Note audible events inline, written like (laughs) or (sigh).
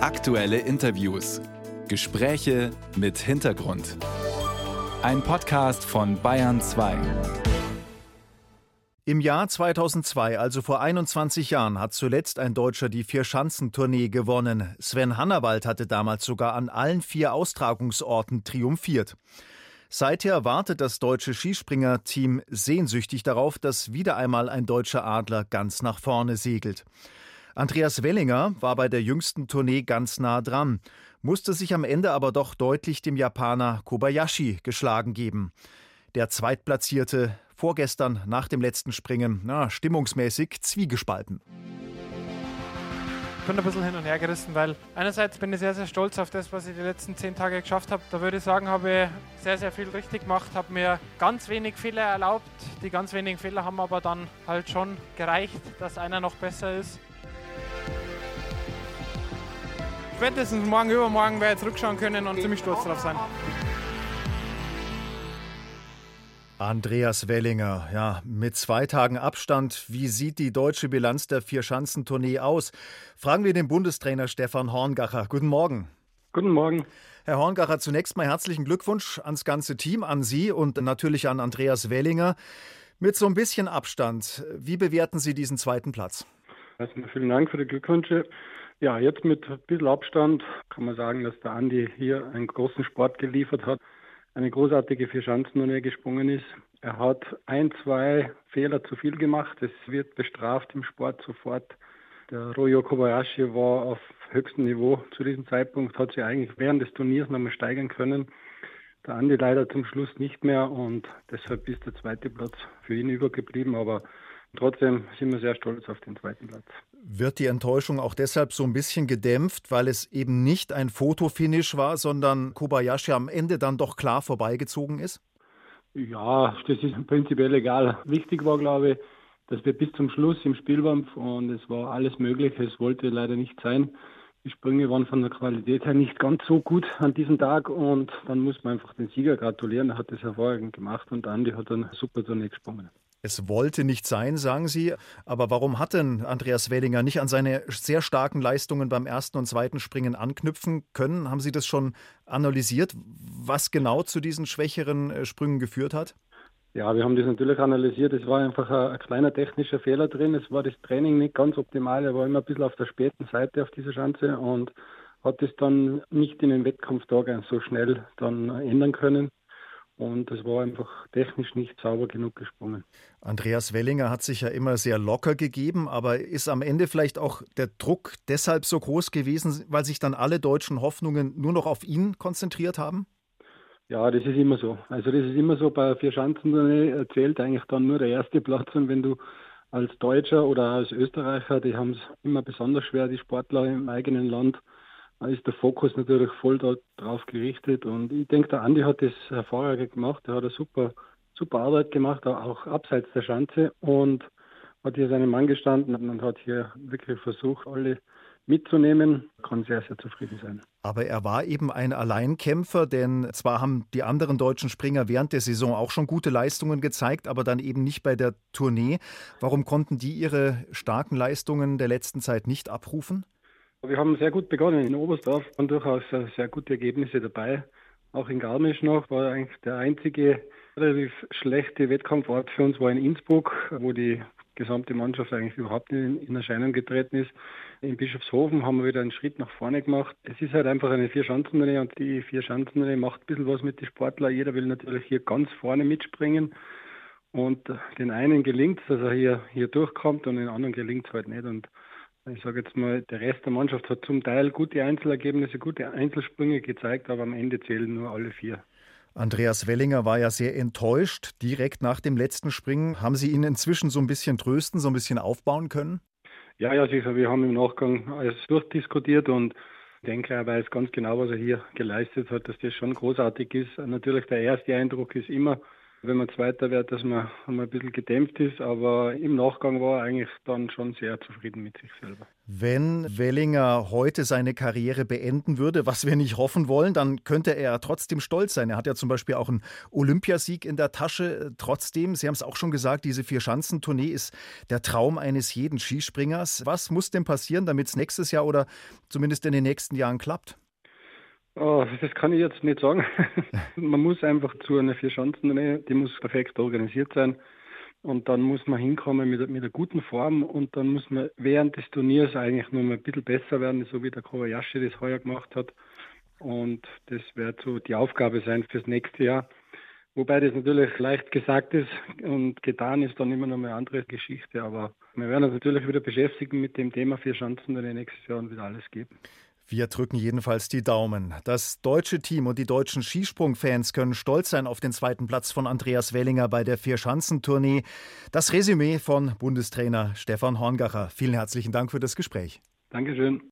Aktuelle Interviews. Gespräche mit Hintergrund. Ein Podcast von Bayern 2. Im Jahr 2002, also vor 21 Jahren, hat zuletzt ein Deutscher die Vier-Schanzentournee gewonnen. Sven Hannawald hatte damals sogar an allen vier Austragungsorten triumphiert. Seither wartet das deutsche Skispringerteam sehnsüchtig darauf, dass wieder einmal ein deutscher Adler ganz nach vorne segelt. Andreas Wellinger war bei der jüngsten Tournee ganz nah dran, musste sich am Ende aber doch deutlich dem Japaner Kobayashi geschlagen geben. Der Zweitplatzierte vorgestern nach dem letzten Springen, na, stimmungsmäßig zwiegespalten bin ein bisschen hin und her gerissen, weil einerseits bin ich sehr, sehr stolz auf das, was ich die letzten zehn Tage geschafft habe. Da würde ich sagen, habe ich sehr, sehr viel richtig gemacht, habe mir ganz wenig Fehler erlaubt. Die ganz wenigen Fehler haben aber dann halt schon gereicht, dass einer noch besser ist. Spätestens morgen, übermorgen werde ich zurückschauen können und ziemlich stolz drauf sein. Andreas Wellinger, ja, mit zwei Tagen Abstand, wie sieht die deutsche Bilanz der Vierschanzentournee aus? Fragen wir den Bundestrainer Stefan Horngacher. Guten Morgen. Guten Morgen. Herr Horngacher, zunächst mal herzlichen Glückwunsch ans ganze Team, an Sie und natürlich an Andreas Wellinger. Mit so ein bisschen Abstand, wie bewerten Sie diesen zweiten Platz? Erstmal vielen Dank für die Glückwünsche. Ja, jetzt mit ein bisschen Abstand kann man sagen, dass der Andi hier einen großen Sport geliefert hat eine großartige Vierschanzentournee gesprungen ist. Er hat ein, zwei Fehler zu viel gemacht. Es wird bestraft im Sport sofort. Der Royo Kobayashi war auf höchstem Niveau zu diesem Zeitpunkt, hat sich eigentlich während des Turniers nochmal steigern können. Der Andi leider zum Schluss nicht mehr und deshalb ist der zweite Platz für ihn übergeblieben. Aber trotzdem sind wir sehr stolz auf den zweiten Platz. Wird die Enttäuschung auch deshalb so ein bisschen gedämpft, weil es eben nicht ein Fotofinish war, sondern Kobayashi am Ende dann doch klar vorbeigezogen ist? Ja, das ist prinzipiell egal. Wichtig war, glaube ich, dass wir bis zum Schluss im Spiel waren und es war alles möglich. Es wollte leider nicht sein. Die Sprünge waren von der Qualität her nicht ganz so gut an diesem Tag und dann muss man einfach den Sieger gratulieren. Er hat das hervorragend gemacht und Andi hat dann super Tournee gesprungen. Es wollte nicht sein, sagen Sie. Aber warum hat denn Andreas Wellinger nicht an seine sehr starken Leistungen beim ersten und zweiten Springen anknüpfen können? Haben Sie das schon analysiert, was genau zu diesen schwächeren äh, Sprüngen geführt hat? Ja, wir haben das natürlich analysiert. Es war einfach ein, ein, kleiner technischer Fehler drin. Es war das Training nicht ganz optimal. Er war immer ein bisschen auf der späten Seite auf dieser Schanze und hat es dann nicht in den Wettkampftagen so schnell dann ändern können. Und es war einfach technisch nicht sauber genug gesprungen. Andreas Wellinger hat sich ja immer sehr locker gegeben, aber ist am Ende vielleicht auch der Druck deshalb so groß gewesen, weil sich dann alle deutschen Hoffnungen nur noch auf ihn konzentriert haben? Ja, das ist immer so. Also das ist immer so bei vier Schanzen zählt eigentlich dann nur der erste Platz und wenn du als Deutscher oder als Österreicher, die haben es immer besonders schwer, die Sportler im eigenen Land, ist der Fokus natürlich voll darauf gerichtet. Und ich denke, der Andi hat das hervorragend gemacht. Er hat eine super, super Arbeit gemacht, auch abseits der Schanze und hat hier seinen Mann gestanden und hat hier wirklich versucht, alle mitzunehmen, kann sehr, sehr zufrieden sein. Aber er war eben ein Alleinkämpfer, denn zwar haben die anderen deutschen Springer während der Saison auch schon gute Leistungen gezeigt, aber dann eben nicht bei der Tournee. Warum konnten die ihre starken Leistungen der letzten Zeit nicht abrufen? Wir haben sehr gut begonnen in Oberstdorf, waren durchaus sehr gute Ergebnisse dabei. Auch in Garmisch noch war eigentlich der einzige relativ schlechte Wettkampfort für uns war in Innsbruck, wo die gesamte Mannschaft eigentlich überhaupt nicht in Erscheinung getreten ist. In Bischofshofen haben wir wieder einen Schritt nach vorne gemacht. Es ist halt einfach eine Vier-Schanzentournee und die Vier-Schanzentournee macht ein bisschen was mit den Sportlern. Jeder will natürlich hier ganz vorne mitspringen. Und den einen gelingt es, dass er hier, hier durchkommt und den anderen gelingt es halt nicht. Und ich sage jetzt mal, der Rest der Mannschaft hat zum Teil gute Einzelergebnisse, gute Einzelsprünge gezeigt, aber am Ende zählen nur alle vier. Andreas Wellinger war ja sehr enttäuscht direkt nach dem letzten Springen. Haben Sie ihn inzwischen so ein bisschen trösten, so ein bisschen aufbauen können? Ja, ja, sicher. Wir haben im Nachgang alles durchdiskutiert und ich denke, er weiß ganz genau, was er hier geleistet hat, dass das schon großartig ist. Natürlich, der erste Eindruck ist immer wenn man Zweiter wird, dass man einmal ein bisschen gedämpft ist. Aber im Nachgang war er eigentlich dann schon sehr zufrieden mit sich selber. Wenn Wellinger heute seine Karriere beenden würde, was wir nicht hoffen wollen, dann könnte er trotzdem stolz sein. Er hat ja zum Beispiel auch einen Olympiasieg in der Tasche. Trotzdem, Sie haben es auch schon gesagt, diese Vier-Schanzentournee ist der Traum eines jeden Skispringers. Was muss denn passieren, damit es nächstes Jahr oder zumindest in den nächsten Jahren klappt? Oh, das kann ich jetzt nicht sagen. (laughs) man muss einfach zu einer Vier-Schanzen, die muss perfekt organisiert sein. Und dann muss man hinkommen mit, mit einer guten Form und dann muss man während des Turniers eigentlich nur mal ein bisschen besser werden, so wie der Kobayashi das heuer gemacht hat. Und das wird so die Aufgabe sein fürs nächste Jahr. Wobei das natürlich leicht gesagt ist und getan ist dann immer noch eine andere Geschichte. Aber wir werden uns natürlich wieder beschäftigen mit dem Thema Vier Chancen dann nächstes Jahr und wieder alles geben. Wir drücken jedenfalls die Daumen. Das deutsche Team und die deutschen Skisprungfans können stolz sein auf den zweiten Platz von Andreas Wellinger bei der Vierschanzentournee. Das Resümee von Bundestrainer Stefan Horngacher. Vielen herzlichen Dank für das Gespräch. Dankeschön.